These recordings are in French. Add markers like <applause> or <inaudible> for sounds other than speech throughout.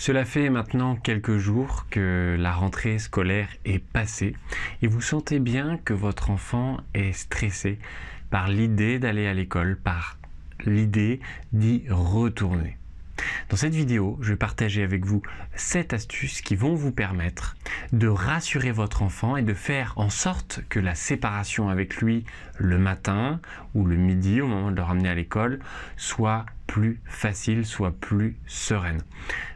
Cela fait maintenant quelques jours que la rentrée scolaire est passée et vous sentez bien que votre enfant est stressé par l'idée d'aller à l'école, par l'idée d'y retourner. Dans cette vidéo, je vais partager avec vous 7 astuces qui vont vous permettre de rassurer votre enfant et de faire en sorte que la séparation avec lui le matin ou le midi au moment de le ramener à l'école soit plus facile, soit plus sereine.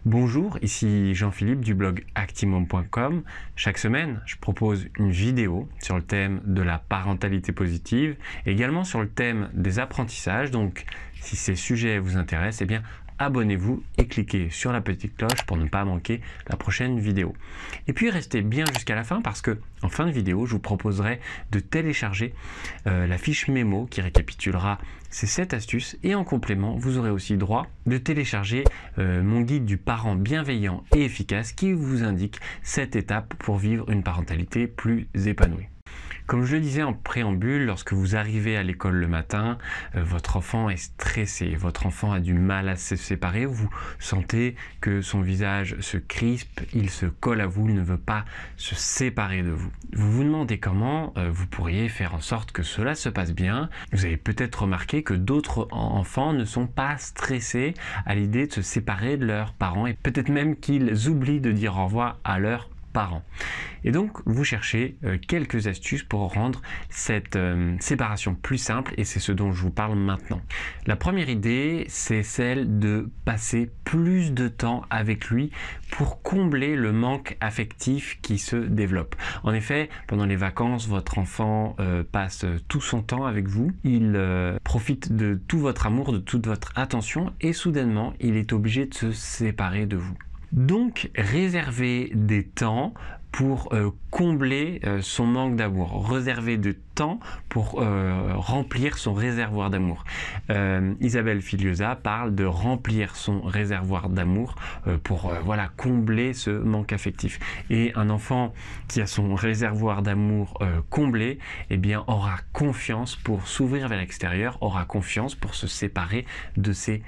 Bonjour, ici Jean-Philippe du blog actimum.com. Chaque semaine, je propose une vidéo sur le thème de la parentalité positive, également sur le thème des apprentissages. Donc, si ces sujets vous intéressent, eh bien, abonnez-vous et cliquez sur la petite cloche pour ne pas manquer la prochaine vidéo. Et puis restez bien jusqu'à la fin parce que en fin de vidéo, je vous proposerai de télécharger euh, la fiche mémo qui récapitulera ces 7 astuces et en complément, vous aurez aussi droit de télécharger euh, mon guide du parent bienveillant et efficace qui vous indique 7 étapes pour vivre une parentalité plus épanouie. Comme je le disais en préambule, lorsque vous arrivez à l'école le matin, euh, votre enfant est stressé, votre enfant a du mal à se séparer, vous sentez que son visage se crispe, il se colle à vous, il ne veut pas se séparer de vous. Vous vous demandez comment euh, vous pourriez faire en sorte que cela se passe bien. Vous avez peut-être remarqué que d'autres enfants ne sont pas stressés à l'idée de se séparer de leurs parents et peut-être même qu'ils oublient de dire au revoir à leurs Et donc, vous cherchez euh, quelques astuces pour rendre cette euh, séparation plus simple et c'est ce dont je vous parle maintenant. La première idée, c'est celle de passer plus de temps avec lui pour combler le manque affectif qui se développe. En effet, pendant les vacances, votre enfant euh, passe tout son temps avec vous, il profite de tout votre amour, de toute votre attention et soudainement, il est obligé de se séparer de vous. Donc, réservez des temps pour euh, combler euh, son manque d'amour, réserver de temps pour euh, remplir son réservoir d'amour. Isabelle Filiosa parle de remplir son réservoir d'amour pour voilà combler ce manque affectif. Et un enfant qui a son réservoir d'amour comblé, eh bien aura confiance pour s'ouvrir vers l'extérieur, aura confiance pour se séparer de ses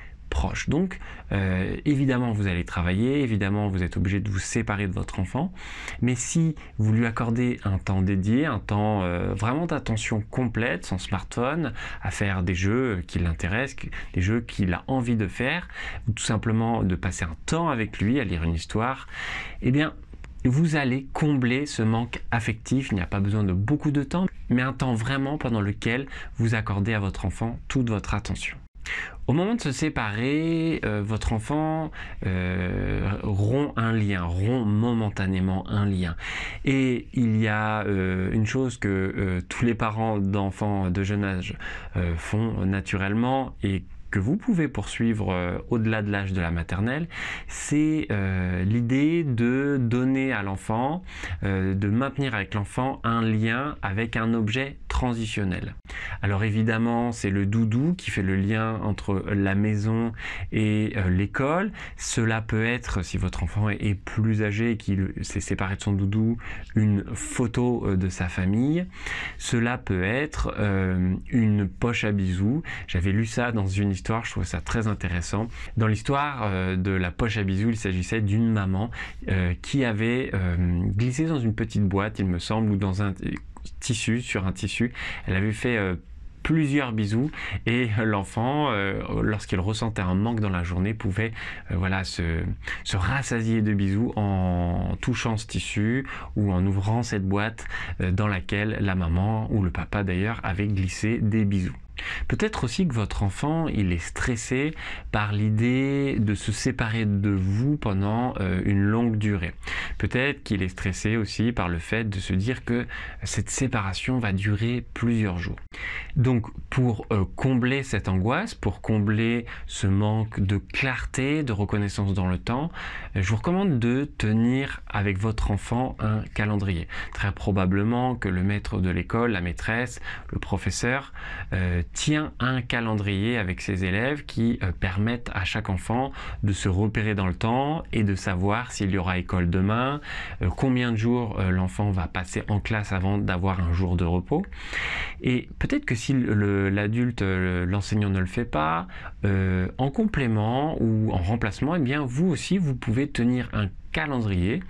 Donc, euh, évidemment, vous allez travailler, évidemment, vous êtes obligé de vous séparer de votre enfant, mais si vous lui accordez un temps dédié, un temps euh, vraiment d'attention complète, son smartphone, à faire des jeux qui l'intéressent, des jeux qu'il a envie de faire, ou tout simplement de passer un temps avec lui à lire une histoire, eh bien, vous allez combler ce manque affectif. Il n'y a pas besoin de beaucoup de temps, mais un temps vraiment pendant lequel vous accordez à votre enfant toute votre attention. Au moment de se séparer, euh, votre enfant euh, rompt un lien, rompt momentanément un lien. Et il y a euh, une chose que tous les parents d'enfants de jeune âge font naturellement et que vous pouvez poursuivre au-delà de l'âge de la maternelle, c'est l'idée de donner à l'enfant, de maintenir avec l'enfant un lien avec un objet transitionnel. Alors évidemment, c'est le doudou qui fait le lien entre la maison et euh, l'école. Cela peut être, si votre enfant est, plus âgé et qu'il s'est séparé de son doudou, une photo euh, de sa famille. Cela peut être euh, une poche à bisous. J'avais lu ça dans une histoire, je trouvais ça très intéressant. Dans l'histoire de la poche à bisous, il s'agissait d'une maman qui avait glissé dans une petite boîte, il me semble, ou dans un tissu, sur un tissu. Elle avait fait euh, plusieurs bisous et l'enfant, euh, lorsqu'il ressentait un manque dans la journée, pouvait euh, voilà se, se, rassasier de bisous en touchant ce tissu ou en ouvrant cette boîte dans laquelle la maman ou le papa d'ailleurs avait glissé des bisous. Peut-être aussi que votre enfant, il est stressé par l'idée de se séparer de vous pendant euh, une longue durée. Peut-être qu'il est stressé aussi par le fait de se dire que cette séparation va durer plusieurs jours. Donc pour euh, combler cette angoisse, pour combler ce manque de clarté, de reconnaissance dans le temps, euh, je vous recommande de tenir avec votre enfant un calendrier. Très probablement que le maître de l'école, la maîtresse, le professeur tient un calendrier avec ses élèves qui permettent à chaque enfant de se repérer dans le temps et de savoir s'il y aura école demain, combien de jours l'enfant va passer en classe avant d'avoir un jour de repos. Et peut-être que si l'adulte, l'enseignant ne le fait pas, en complément ou en remplacement, eh bien vous aussi vous pouvez tenir un calendrier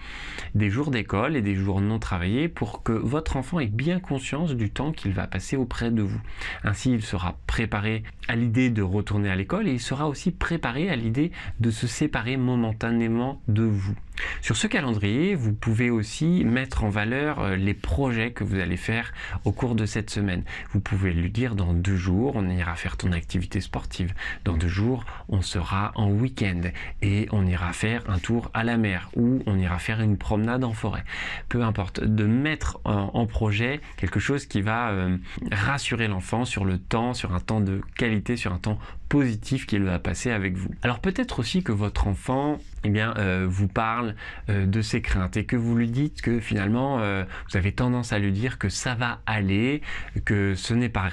des jours d'école et des jours non travaillés pour que votre enfant ait bien conscience du temps qu'il va passer auprès de vous. Ainsi, il sera préparé à l'idée de retourner à l'école et il sera aussi préparé à l'idée de se séparer momentanément de vous. Sur ce calendrier, vous pouvez aussi mettre en valeur euh, les projets que vous allez faire au cours de cette semaine. Vous pouvez lui dire dans deux jours, on ira faire ton activité sportive. Dans deux jours, on sera en week-end et on ira faire un tour à la mer ou on ira faire une promenade en forêt. Peu importe, de mettre en, projet quelque chose qui va euh, rassurer l'enfant sur le temps, sur un temps de qualité, sur un temps positif qu'il va passer avec vous. Alors peut-être aussi que votre enfant eh bien, euh, vous parle euh, de ses craintes et que vous lui dites que finalement euh, vous avez tendance à lui dire que ça va aller, que ce n'est pas,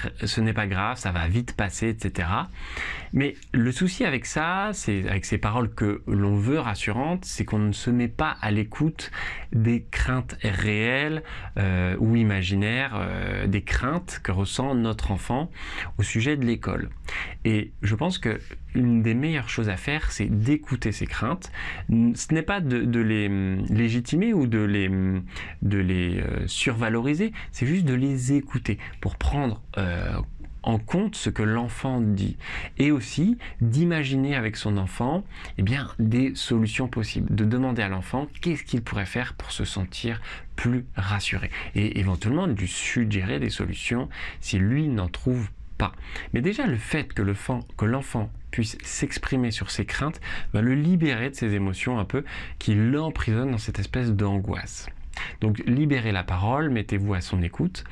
grave, ça va vite passer, etc. Mais le souci avec ça, c'est avec ces paroles que l'on veut rassurantes, c'est qu'on ne se met pas à l'écoute des craintes réelles ou imaginaires, des craintes que ressent notre enfant au sujet de l'école. Et je pense que une des meilleures choses à faire, c'est d'écouter ses craintes. Ce n'est pas de, les hum, légitimer ou de les, hum, euh, survaloriser, c'est juste de les écouter pour prendre euh, en compte ce que l'enfant dit. Et aussi d'imaginer avec son enfant eh bien, des solutions possibles, de demander à l'enfant qu'est-ce qu'il pourrait faire pour se sentir plus rassuré. Et éventuellement de lui suggérer des solutions si lui n'en trouve pas mais déjà le fait que l'enfant puisse s'exprimer sur ses craintes va le libérer de ses émotions un peu qui l'emprisonnent dans cette espèce d'angoisse. Donc libérez la parole, mettez-vous à son écoute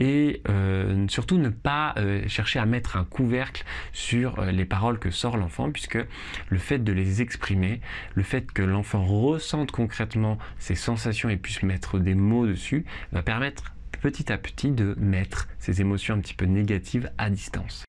et euh, surtout ne pas euh, chercher à mettre un couvercle sur euh, les paroles que sort l'enfant puisque le fait de les exprimer, le fait que l'enfant ressente concrètement ses sensations et puisse mettre des mots dessus va permettre petit à petit de mettre ces émotions un petit peu négatives à distance.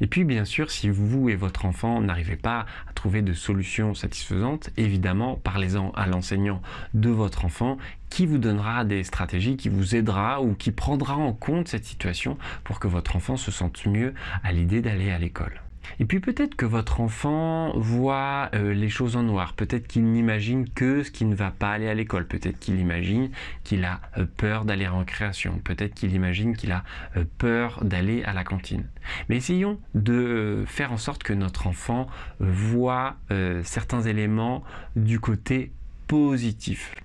Et puis bien sûr, si vous et votre enfant n'arrivez pas à trouver de solution satisfaisante, évidemment, parlez-en à l'enseignant de votre enfant qui vous donnera des stratégies, qui vous aidera ou qui prendra en compte cette situation pour que votre enfant se sente mieux à l'idée d'aller à l'école. Et puis peut-être que votre enfant voit euh, les choses en noir, peut-être qu'il n'imagine que ce qui ne va pas aller à l'école, peut-être qu'il imagine qu'il a euh, peur d'aller en création, peut-être qu'il imagine qu'il a euh, peur d'aller à la cantine. Mais essayons de faire en sorte que notre enfant voit certains éléments du côté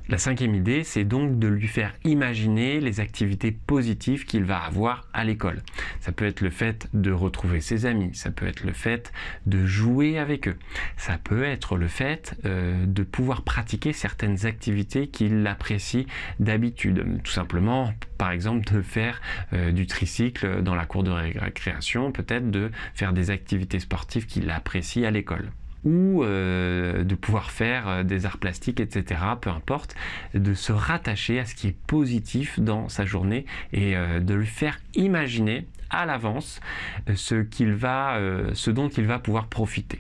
La cinquième idée, c'est donc de lui faire imaginer les activités positives qu'il va avoir à l'école. Ça peut être le fait de retrouver ses amis, ça peut être le fait de jouer avec eux, ça peut être le fait euh, de pouvoir pratiquer certaines activités qu'il apprécie d'habitude. Tout simplement, par exemple, de faire euh, du tricycle dans la cour de récréation, peut-être de faire des activités sportives qu'il apprécie à l'école ou euh, de pouvoir faire euh, des arts plastiques, etc. Peu importe, de se rattacher à ce qui est positif dans sa journée et euh, de lui faire imaginer à l'avance ce dont il va pouvoir profiter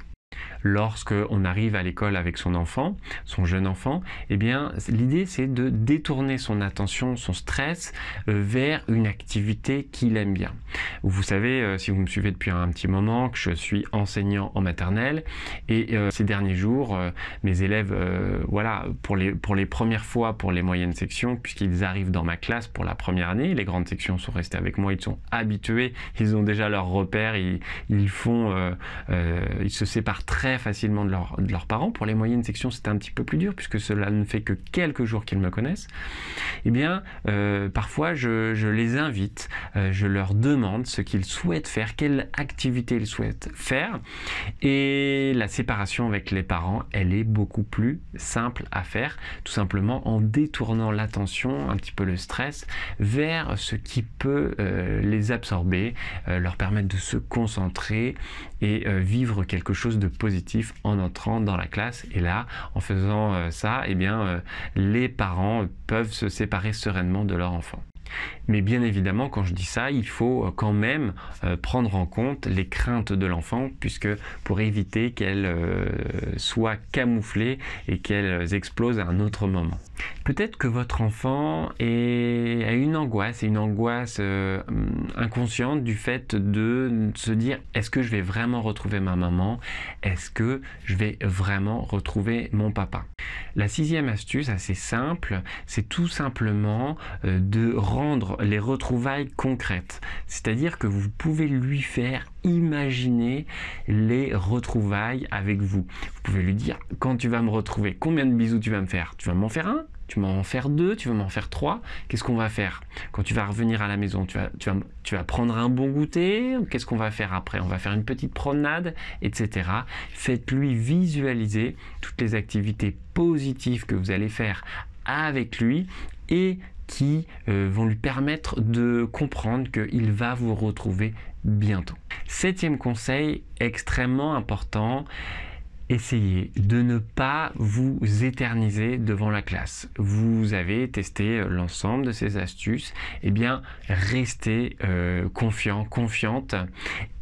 lorsque on arrive à l'école avec son enfant, son jeune enfant, eh bien l'idée c'est de détourner son attention, son stress euh, vers une activité qu'il aime bien. Vous savez, euh, si vous me suivez depuis un petit moment, que je suis enseignant en maternelle et euh, ces derniers jours, mes élèves, voilà, pour les, pour les premières fois pour les moyennes sections, puisqu'ils arrivent dans ma classe pour la première année, les grandes sections sont restées avec moi, ils sont habitués, ils ont déjà leurs repères, ils, ils font, ils se séparent très facilement de, leurs parents. Pour les moyennes sections, c'est un petit peu plus dur puisque cela ne fait que quelques jours qu'ils me connaissent. Eh bien, euh, parfois, je, les invite, euh, je leur demande ce qu'ils souhaitent faire, quelle activité ils souhaitent faire. Et la séparation avec les parents, elle est beaucoup plus simple à faire, tout simplement en détournant l'attention, un petit peu le stress, vers ce qui peut euh, les absorber, leur permettre de se concentrer et vivre quelque chose de positif en entrant dans la classe. Et là, en faisant euh, ça, eh bien, euh, les parents peuvent se séparer sereinement de leur enfant. Mais bien évidemment, quand je dis ça, il faut quand même euh, prendre en compte les craintes de l'enfant, puisque pour éviter qu'elles euh, soient camouflées et qu'elles explosent à un autre moment. Peut-être que votre enfant a une angoisse, une angoisse euh, inconsciente du fait de se dire est-ce que je vais vraiment retrouver ma maman? Est-ce que je vais vraiment retrouver mon papa? La sixième astuce, assez simple, c'est tout simplement de rendre les retrouvailles concrètes. C'est-à-dire que vous pouvez lui faire imaginer les retrouvailles avec vous. Vous pouvez lui dire, quand tu vas me retrouver, combien de bisous tu vas me faire? Tu vas m'en faire un? Tu vas m'en faire deux, tu vas m'en faire trois, qu'est-ce qu'on va faire? Quand tu vas revenir à la maison, tu vas, tu vas, tu vas prendre un bon goûter, qu'est-ce qu'on va faire après? On va faire une petite promenade, etc. Faites-lui visualiser toutes les activités positives que vous allez faire avec lui et qui euh, vont lui permettre de comprendre qu'il va vous retrouver bientôt. Septième conseil extrêmement important, essayez de ne pas vous éterniser devant la classe. Vous avez testé l'ensemble de ces astuces, et eh bien restez euh, confiant, confiante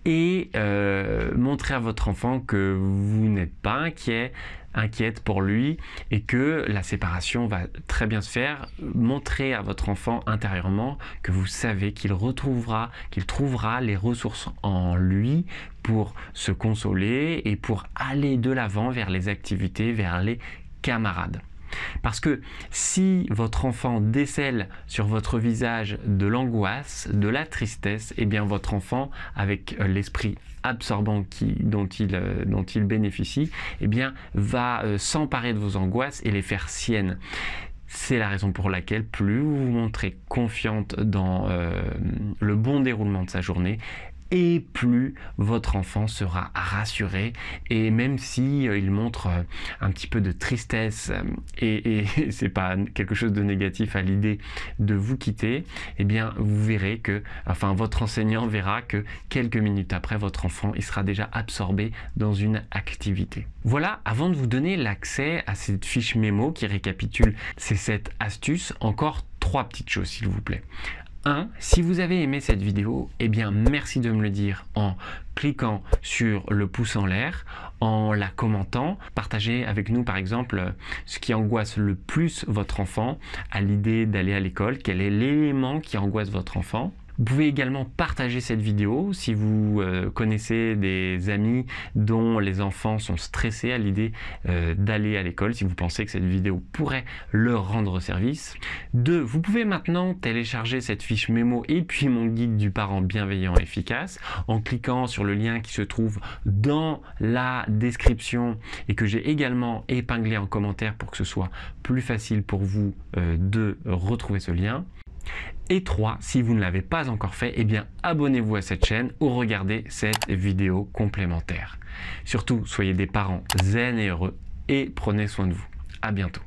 et euh, montrez à votre enfant que vous n'êtes pas inquiet, inquiète pour lui et que la séparation va très bien se faire. Montrez à votre enfant intérieurement que vous savez qu'il retrouvera, qu'il trouvera les ressources en lui pour se consoler et pour aller de l'avant vers les activités, vers les camarades. Parce que si votre enfant décèle sur votre visage de l'angoisse, de la tristesse, eh bien votre enfant, avec euh, l'esprit absorbant dont, il, euh, dont il bénéficie, eh bien va euh, s'emparer de vos angoisses et les faire siennes. C'est la raison pour laquelle plus vous vous montrez confiante dans le bon déroulement de sa journée, et plus votre enfant sera rassuré et même si euh, il montre euh, un petit peu de tristesse euh, et, <laughs> c'est pas quelque chose de négatif à l'idée de vous quitter, eh bien vous verrez que, enfin votre enseignant verra que quelques minutes après votre enfant il sera déjà absorbé dans une activité. Voilà, avant de vous donner l'accès à cette fiche mémo qui récapitule ces 7 astuces, encore trois petites choses s'il vous plaît. 1. Si vous avez aimé cette vidéo, eh bien merci de me le dire en cliquant sur le pouce en l'air, en la commentant. Partagez avec nous par exemple ce qui angoisse le plus votre enfant à l'idée d'aller à l'école, quel est l'élément qui angoisse votre enfant? Vous pouvez également partager cette vidéo si vous euh, connaissez des amis dont les enfants sont stressés à l'idée euh, d'aller à l'école, si vous pensez que cette vidéo pourrait leur rendre service. 2. Vous pouvez maintenant télécharger cette fiche mémo et puis mon guide du parent bienveillant efficace en cliquant sur le lien qui se trouve dans la description et que j'ai également épinglé en commentaire pour que ce soit plus facile pour vous euh, de retrouver ce lien. Et 3, si vous ne l'avez pas encore fait, eh bien abonnez-vous à cette chaîne ou regardez cette vidéo complémentaire. Surtout, soyez des parents zen et heureux et prenez soin de vous. À bientôt.